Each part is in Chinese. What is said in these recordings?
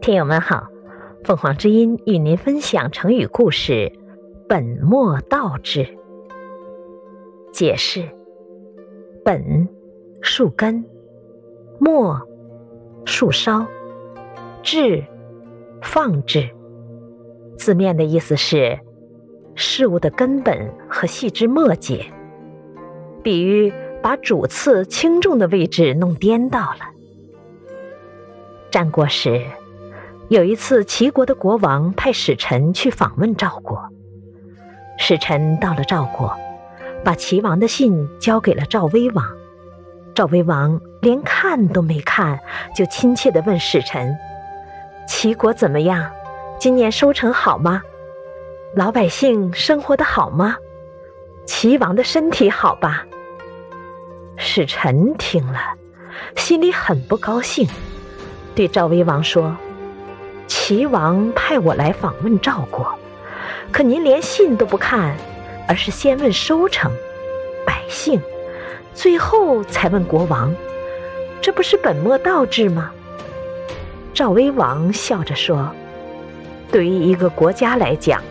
听友们好，凤凰之音与您分享成语故事“本末倒置”。解释：本，树根；末，树梢；置，放置。字面的意思是事物的根本和细枝末节，比喻把主次轻重的位置弄颠倒了。战国时。有一次，齐国的国王派使臣去访问赵国。使臣到了赵国，把齐王的信交给了赵威王。赵威王连看都没看，就亲切地问使臣：“齐国怎么样？今年收成好吗？老百姓生活的好吗？齐王的身体好吧？”使臣听了，心里很不高兴，对赵威王说。齐王派我来访问赵国，可您连信都不看，而是先问收成、百姓，最后才问国王，这不是本末倒置吗？赵威王笑着说：“对于一个国家来讲，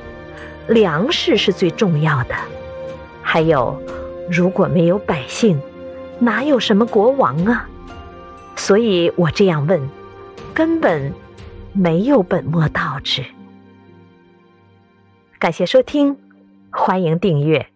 粮食是最重要的。还有，如果没有百姓，哪有什么国王啊？所以我这样问，根本。”没有本末倒置。感谢收听，欢迎订阅。